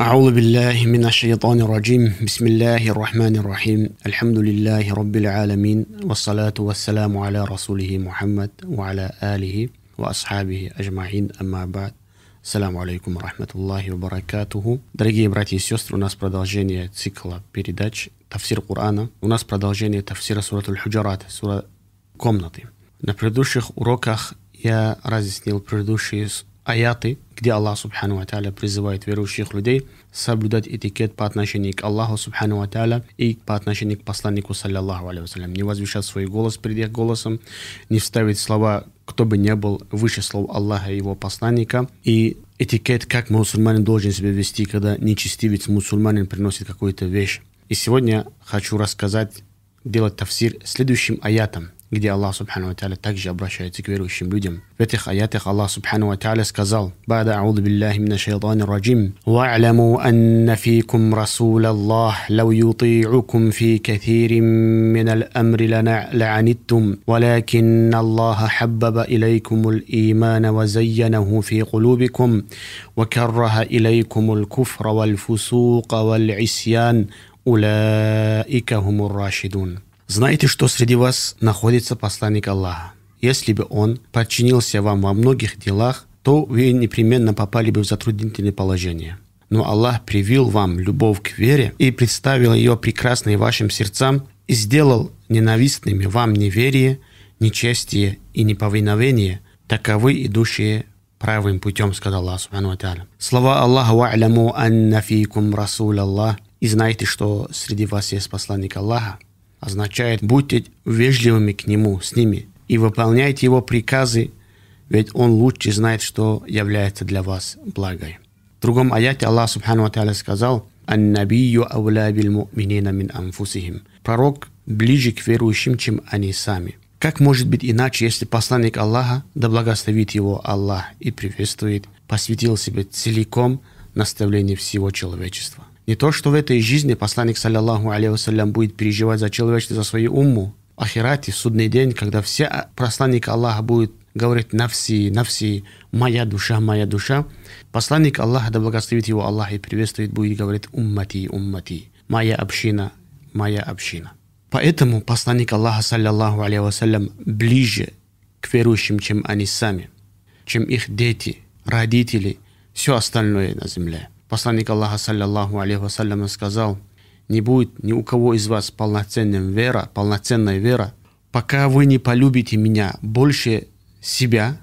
أعوذ بالله من الشيطان الرجيم بسم الله الرحمن الرحيم الحمد لله رب العالمين والصلاة والسلام على رسوله محمد وعلى آله وأصحابه أجمعين أما بعد Саляму алейкум рахматуллахи ва баракатуху. Дорогие братья и сестры, у нас продолжение цикла передач Тавсир Корана. У нас продолжение Тавсира Суратуль Худжарат, сура комнаты. На предыдущих уроках я разъяснил предыдущие аяты, где Аллах Субхану Ва призывает верующих людей соблюдать этикет по отношению к Аллаху Субхану Ва и по отношению к посланнику, саллиллаху алейhi Не возвещать свой голос перед их голосом, не вставить слова, кто бы ни был, выше слов Аллаха и его посланника. И этикет, как мусульманин должен себя вести, когда нечестивец мусульманин приносит какую-то вещь. И сегодня хочу рассказать, делать тавсир следующим аятом, где Аллах Субхану Ва также обращается к верующим людям. В этих аятах Аллах Субхану Ва сказал, «Бада ауду биллахи мина шайтани раджим, ва'ламу анна фикум расул Аллах, лау юти'укум фи каthирим мин аль-амри ла'аниттум, ولكن الله حبب إليكم الإيمان وزينه في قلوبكم وكره إليكم الكفر والفسوق والعصيان أولئك هم الراشدون Знаете, что среди вас находится посланник Аллаха. Если бы он подчинился вам во многих делах, то вы непременно попали бы в затруднительное положение. Но Аллах привил вам любовь к вере и представил ее прекрасной вашим сердцам и сделал ненавистными вам неверие, нечестие и неповиновение, таковы идущие правым путем, сказал Аллах Слова Аллаха «Ва'ляму анна фикум Расул Аллах» и знайте, что среди вас есть посланник Аллаха, означает «будьте вежливыми к Нему, с ними, и выполняйте Его приказы, ведь Он лучше знает, что является для вас благой». В другом аяте Аллах Субхану Ва сказал «Ан-набию ауля бил му'минина мин анфусихим». Пророк ближе к верующим, чем они сами. Как может быть иначе, если посланник Аллаха, да благословит его Аллах и приветствует, посвятил себе целиком наставлению всего человечества? Не то, что в этой жизни посланник, саллиллаху алейhi будет переживать за человечество, за свою умму. Ахирате, судный день, когда все посланник Аллаха будет говорить «навси, навси, моя душа, моя душа», посланник Аллаха, да благословит его Аллах и приветствует, будет говорить «уммати, уммати», «моя община, моя община». Поэтому посланник Аллаха, саллиллаху алейhi ближе к верующим, чем они сами, чем их дети, родители, все остальное на земле. Посланник Аллаха, саллиллаху алейхи вассалям, сказал, не будет ни у кого из вас полноценной вера, полноценной вера, пока вы не полюбите меня больше себя,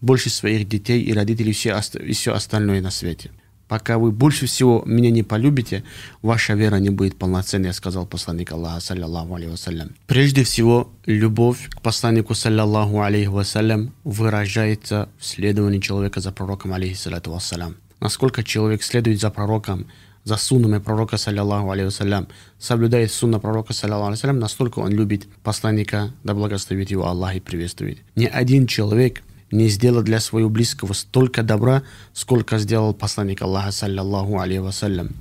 больше своих детей и родителей все, все остальное на свете. Пока вы больше всего меня не полюбите, ваша вера не будет полноценной, сказал посланник Аллаха, саллиллаху алейхи вассалям. Прежде всего, любовь к посланнику, саллиллаху алейхи вассалям, выражается в следовании человека за пророком, алейхиссалату вассалям насколько человек следует за пророком, за суннами пророка, саллиллаху алейhi соблюдает сунна пророка, саллиллаху алейhi настолько он любит посланника, да благословит его Аллах и приветствует. Ни один человек не сделал для своего близкого столько добра, сколько сделал посланник Аллаха, саллиллаху алейhi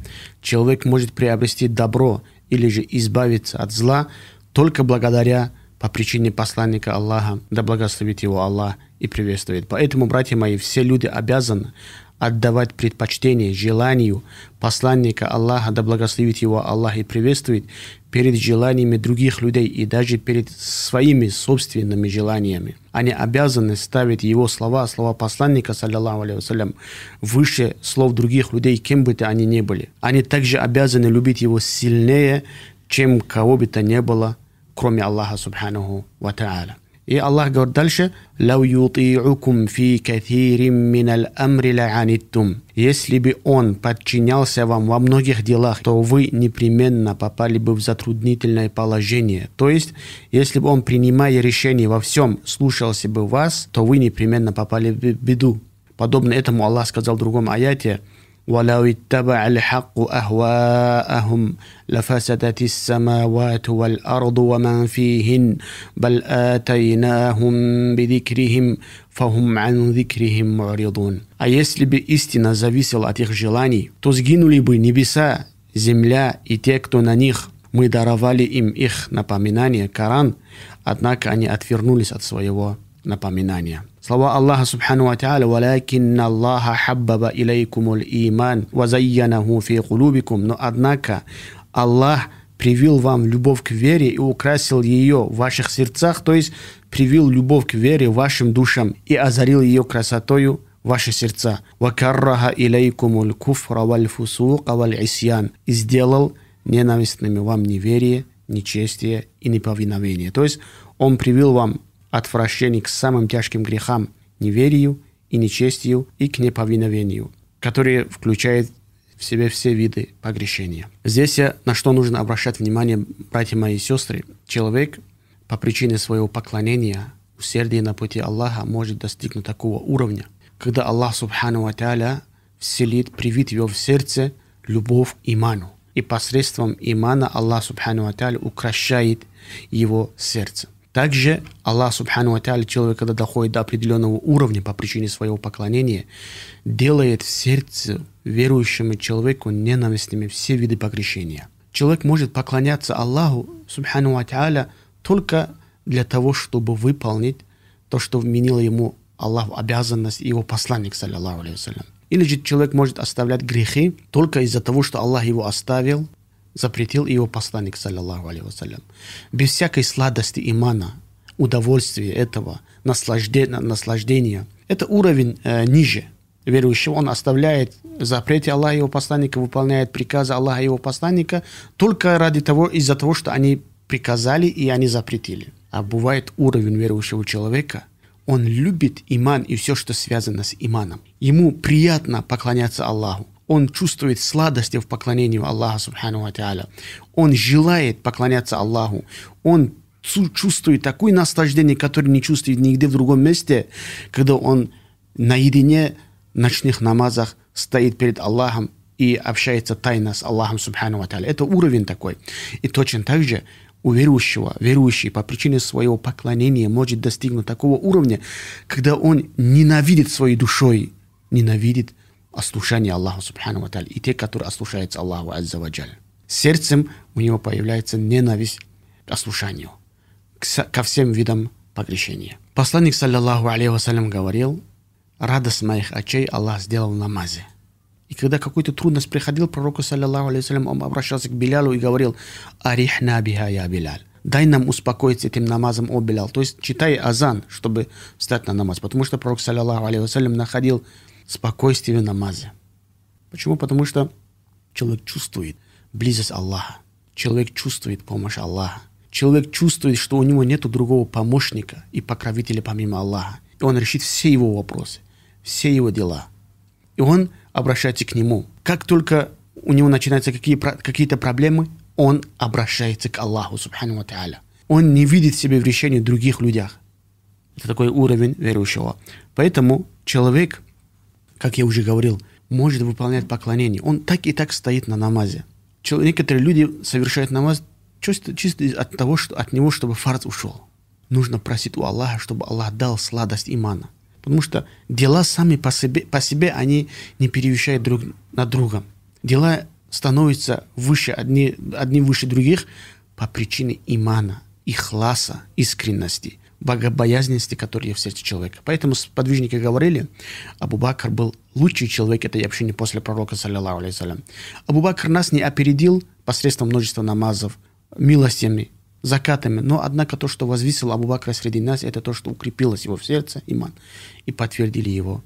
Человек может приобрести добро или же избавиться от зла только благодаря по причине посланника Аллаха, да благословит его Аллах и приветствует. Поэтому, братья мои, все люди обязаны отдавать предпочтение желанию посланника Аллаха, да благословит его Аллах и приветствует, перед желаниями других людей и даже перед своими собственными желаниями. Они обязаны ставить его слова, слова посланника, саллиллаху алейhi выше слов других людей, кем бы то они ни были. Они также обязаны любить его сильнее, чем кого бы то ни было, кроме Аллаха, субханаху ва та'аля. И Аллах говорит дальше, «Лау юти'укум фи катирим минал амри ла'аниттум». Если бы он подчинялся вам во многих делах, то вы непременно попали бы в затруднительное положение. То есть, если бы он, принимая решение во всем, слушался бы вас, то вы непременно попали в беду. Подобно этому Аллах сказал в другом аяте – ولو اتبع الحق اهواءهم لفسدت السماوات والارض ومن فيهن بل اتيناهم بذكرهم فهم عن ذكرهم معرضون А если бы истина зависела от их желаний, то сгинули бы небеса, земля и те, кто на них. Мы даровали им их напоминание, Коран, однако они отвернулись от своего напоминания. Слова Аллаха Субхану Ва Та'аля «Валякинна Аллаха хаббаба илейкумул иман, вазайянаху фи кулубикум». Но однако Аллах привил вам любовь к вере и украсил ее в ваших сердцах, то есть привил любовь к вере вашим душам и озарил ее красотою ваши сердца. «Вакарраха илейкумул куфра валь фусука валь исьян» и сделал ненавистными вам неверие, нечестие и неповиновение. То есть Он привил вам отвращение к самым тяжким грехам, неверию и нечестию и к неповиновению, которые включают в себе все виды погрешения. Здесь на что нужно обращать внимание, братья мои и сестры. Человек по причине своего поклонения, усердия на пути Аллаха может достигнуть такого уровня, когда Аллах Субхану Ва вселит, привит его в сердце любовь к иману. И посредством имана Аллах Субхану Ва укращает его сердце. Также Аллах Субхану Ва человек, когда доходит до определенного уровня по причине своего поклонения, делает в сердце верующему человеку ненавистными все виды погрешения. Человек может поклоняться Аллаху Субхану Ва только для того, чтобы выполнить то, что вменило ему Аллах обязанность и его посланник, саллиллаху алейхи Или же человек может оставлять грехи только из-за того, что Аллах его оставил, запретил его посланник, саллиллаху вассалям. Без всякой сладости имана, удовольствия этого, наслаждения, наслаждения. Это уровень э, ниже верующего. Он оставляет запреты Аллаха и его посланника, выполняет приказы Аллаха и его посланника только ради того, из-за того, что они приказали и они запретили. А бывает уровень верующего человека, он любит иман и все, что связано с иманом. Ему приятно поклоняться Аллаху он чувствует сладости в поклонении Аллаха Субхану Он желает поклоняться Аллаху. Он чувствует такое наслаждение, которое не чувствует нигде в другом месте, когда он наедине в ночных намазах стоит перед Аллахом и общается тайно с Аллахом Субхану Это уровень такой. И точно так же у верующего, верующий по причине своего поклонения может достигнуть такого уровня, когда он ненавидит своей душой, ненавидит ослушание Аллаху Субхану Ва и те, которые ослушаются Аллаху Азза Ваджаль. Сердцем у него появляется ненависть к ослушанию, ко всем видам погрешения. Посланник, саллиллаху алейхи вассалям, говорил, радость моих очей Аллах сделал в намазе. И когда какую-то трудность приходил пророку, саллиллаху алейхи он обращался к Билялу и говорил, арихна биха я Биляль. Дай нам успокоиться этим намазом, о Билял. То есть читай азан, чтобы встать на намаз. Потому что пророк, саллиллаху алейхи вассалям, находил спокойствие в намазе. Почему? Потому что человек чувствует близость Аллаха. Человек чувствует помощь Аллаха. Человек чувствует, что у него нет другого помощника и покровителя помимо Аллаха. И он решит все его вопросы, все его дела. И он обращается к нему. Как только у него начинаются какие, какие-то проблемы, он обращается к Аллаху, субхану ва Он не видит себе в решении других людях. Это такой уровень верующего. Поэтому человек как я уже говорил, может выполнять поклонение. Он так и так стоит на намазе. Некоторые люди совершают намаз чисто, чисто от того, что от него, чтобы фарз ушел. Нужно просить у Аллаха, чтобы Аллах дал сладость имана. Потому что дела сами по себе, по себе они не перевещают друг над другом. Дела становятся выше, одни, одни выше других по причине имана, ихласа, искренности богобоязненности, которые в сердце человека. Поэтому подвижники говорили, Абу Бакр был лучший человек этой общины после пророка, саллиллаху алейхиссалям. Абу Бакр нас не опередил посредством множества намазов, милостями, закатами, но однако то, что возвисило Абу Бакра среди нас, это то, что укрепилось его в сердце, иман, и подтвердили его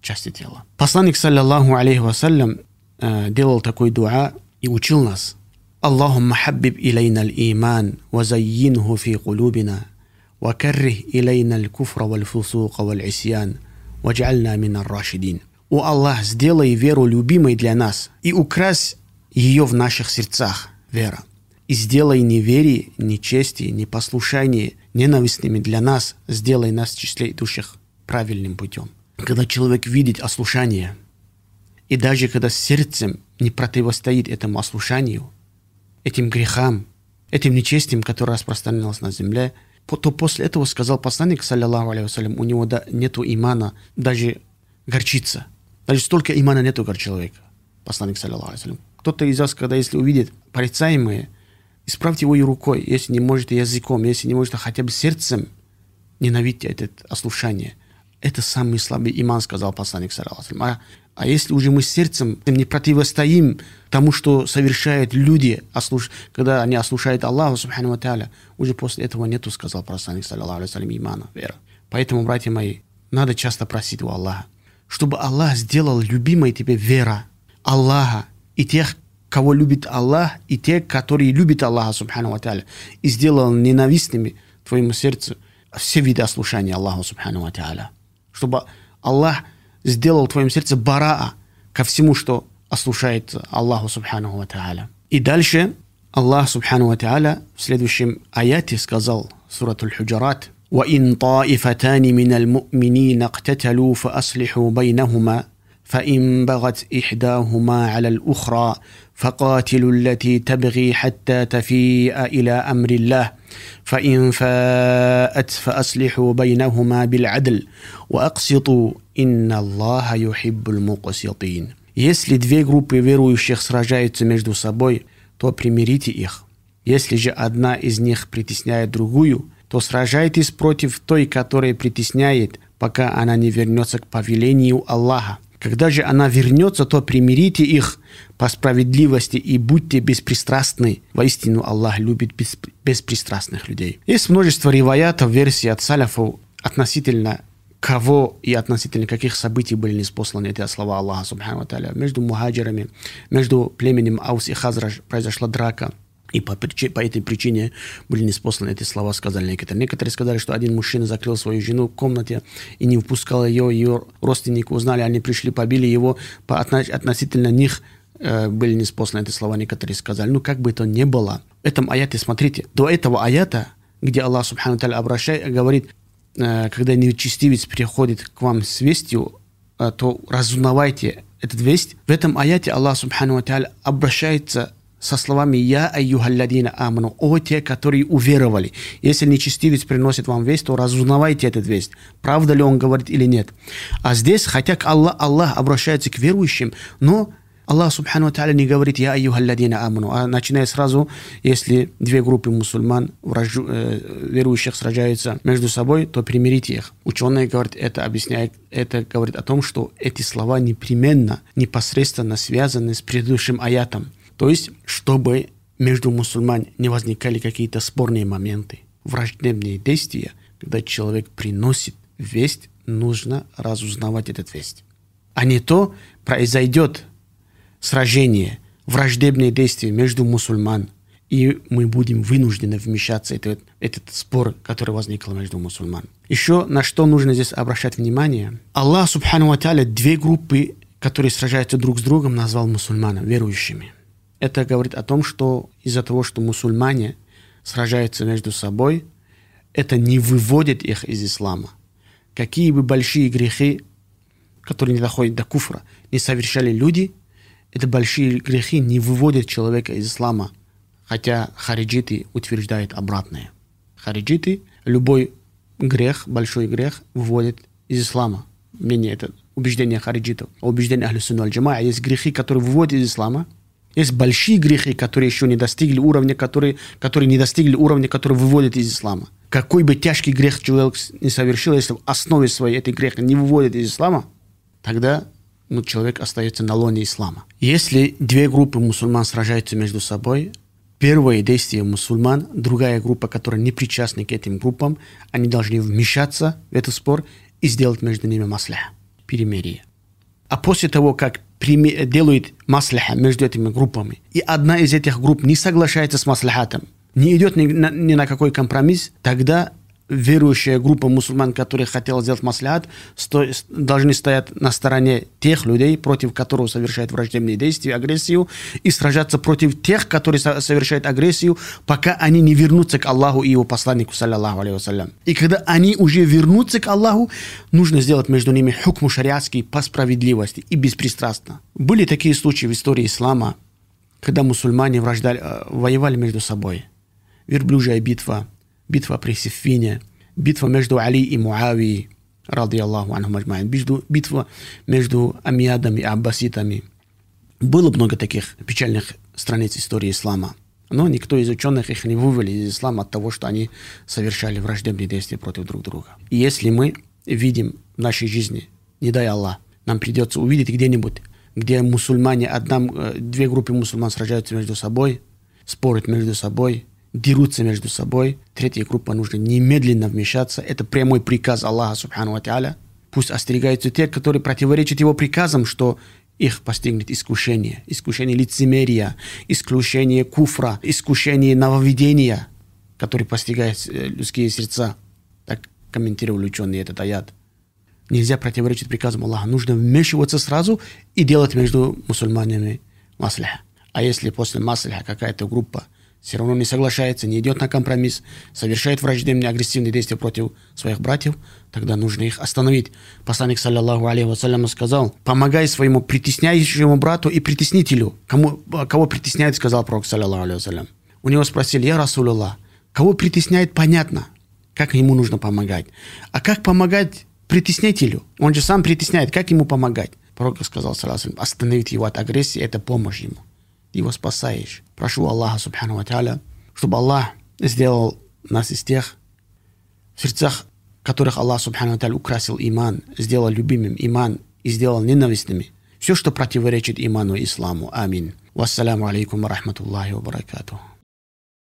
части тела. Посланник, саллиллаху алейхи вассалям, э, делал такой дуа и учил нас. Аллахумма хаббиб илейна al-иман, ва заййинху фи кулубина, وكره إلينا الكفر والفسوق والعصيان واجعلنا من الراشدين. О Аллах, сделай веру любимой для нас и укрась ее в наших сердцах, вера. И сделай неверие, нечестие, непослушание ненавистными для нас, сделай нас в числе идущих правильным путем. Когда человек видит ослушание, и даже когда сердцем не противостоит этому ослушанию, этим грехам, этим нечестием, которое распространилось на земле – то после этого сказал посланник, саллиллаху алейhi у него да, нету имана, даже горчица. Даже столько имана нету у человека. Посланник, саллиллаху алейhi Кто-то из вас, когда если увидит порицаемые, исправьте его и рукой, если не может языком, если не может хотя бы сердцем, ненавидьте это ослушание. это самый слабый иман, сказал посланник Сараласалам. А, а если уже мы сердцем не противостоим тому, что совершают люди, ослуш... когда они ослушают Аллаха, субхану ва уже после этого нету, сказал посланник, саллиллаху имана, вера. Поэтому, братья мои, надо часто просить у Аллаха, чтобы Аллах сделал любимой тебе вера Аллаха и тех, кого любит Аллах, и тех, которые любят Аллаха, субхану ва и сделал ненавистными твоему сердцу все виды ослушания Аллаху, субхану ва Чтобы Аллах сделал в твоем сердце бараа ко всему, что ослушает Аллаху, субхану ва И дальше Аллах, субхану ва в следующем аяте сказал, сурат Аль-Худжарат, وإن طائفتان من المؤمنين اقتتلوا فأصلحوا بينهما فإن بغت إحداهما على الأخرى فقاتلوا التي تبغي حتى تفيء إلى أمر الله فإن فاءت فأصلحوا بينهما بالعدل وأقسطوا إن الله يحب المقسطين Если две группы верующих сражаются между собой, то примирите их. Если же одна из них притесняет другую, то сражайтесь против той, которая притесняет, пока она не вернется к повелению Аллаха. Когда же она вернется, то примирите их по справедливости и будьте беспристрастны. Воистину Аллах любит беспристрастных людей. Есть множество риваятов, версий от саляфов относительно кого и относительно каких событий были неспосланы эти слова Аллаха Субхану Между мухаджирами, между племенем Аус и Хазраж произошла драка – и по, по этой причине были неспосланы эти слова, сказали некоторые. Некоторые сказали, что один мужчина закрыл свою жену в комнате и не впускал ее, ее родственники узнали, они пришли, побили его, по, относительно них э, были неспосланы эти слова, некоторые сказали. Ну, как бы то ни было, в этом аяте, смотрите, до этого аята, где Аллах Субхану Таля обращает, говорит, э, когда нечестивец приходит к вам с вестью, э, то разузнавайте этот весть. В этом аяте Аллах Субхану Таля обращается со словами «Я айюхалладина аману» «О те, которые уверовали». Если нечестивец приносит вам весть, то разузнавайте этот весть, правда ли он говорит или нет. А здесь, хотя Аллах, Аллах обращается к верующим, но Аллах Субхану Тааля не говорит «Я айюхалладина аману», а начиная сразу, если две группы мусульман, вражу, э, верующих, сражаются между собой, то примирите их. Ученые говорят, это объясняет, это говорит о том, что эти слова непременно, непосредственно связаны с предыдущим аятом. То есть, чтобы между мусульман не возникали какие-то спорные моменты, враждебные действия, когда человек приносит весть, нужно разузнавать этот весть. А не то произойдет сражение, враждебные действия между мусульман, и мы будем вынуждены вмешаться в этот, этот спор, который возник между мусульман. Еще на что нужно здесь обращать внимание. Аллах, субхану ва две группы, которые сражаются друг с другом, назвал мусульманами, верующими. Это говорит о том, что из-за того, что мусульмане сражаются между собой, это не выводит их из ислама. Какие бы большие грехи, которые не доходят до куфра, не совершали люди, это большие грехи не выводят человека из ислама. Хотя хариджиты утверждают обратное. Хариджиты любой грех, большой грех, выводит из ислама. Мнение это убеждение хариджитов. А убеждение Ахлю Сунна Аль-Джамаа есть грехи, которые выводят из ислама, есть большие грехи, которые еще не достигли уровня, которые, которые не достигли уровня, который выводит из ислама. Какой бы тяжкий грех человек не совершил, если в основе своей этой греха не выводит из ислама, тогда ну, человек остается на лоне ислама. Если две группы мусульман сражаются между собой, первое действие мусульман, другая группа, которая не причастна к этим группам, они должны вмешаться в этот спор и сделать между ними маслях, перемирие. А после того, как делает маслиха между этими группами, и одна из этих групп не соглашается с маслихатом, не идет ни на, ни на какой компромисс, тогда верующая группа мусульман, которые хотела сделать маслихат, сто, должны стоять на стороне тех людей, против которых совершают враждебные действия, агрессию, и сражаться против тех, которые совершают агрессию, пока они не вернутся к Аллаху и его посланнику, саллиллаху алейhi И когда они уже вернутся к Аллаху, нужно сделать между ними хукму шариатский по справедливости и беспристрастно. Были такие случаи в истории ислама, когда мусульмане враждали, э, воевали между собой. Верблюжья битва – битва при Сифине, битва между Али и Муави, ради Аллаху анхум аджмаин, битва между Амиадами и Аббаситами. Было много таких печальных страниц истории ислама. Но никто из ученых их не вывели из ислама от того, что они совершали враждебные действия против друг друга. И если мы видим в нашей жизни, не дай Аллах, нам придется увидеть где-нибудь, где мусульмане, одна, э, две группы мусульман сражаются между собой, спорят между собой, дерутся между собой. Третья группа нужно немедленно вмешаться. Это прямой приказ Аллаха, субхану ва Пусть остерегаются те, которые противоречат его приказам, что их постигнет искушение. Искушение лицемерия, искушение куфра, искушение нововведения, который постигает э, людские сердца. Так комментировали ученые этот аят. Нельзя противоречить приказам Аллаха. Нужно вмешиваться сразу и делать между мусульманами маслиха. А если после маслиха какая-то группа все равно не соглашается, не идет на компромисс, совершает враждебные агрессивные действия против своих братьев, тогда нужно их остановить. Посланник, саллиллаху алейхи вассалям, сказал, помогай своему притесняющему брату и притеснителю. Кому, кого притесняет, сказал пророк, саллиллаху алейхи вассалям. У него спросили, я Расулуллах, кого притесняет, понятно, как ему нужно помогать. А как помогать притеснителю? Он же сам притесняет, как ему помогать? Пророк сказал, саллиллаху остановить его от агрессии, это помощь ему его спасаешь. Прошу Аллаха, субхану ва чтобы Аллах сделал нас из тех, сердцах которых Аллах, субхану ва украсил иман, сделал любимым иман и сделал ненавистными. Все, что противоречит иману и исламу. Амин. Вассаламу алейкум ва рахматуллахи ва баракатуху.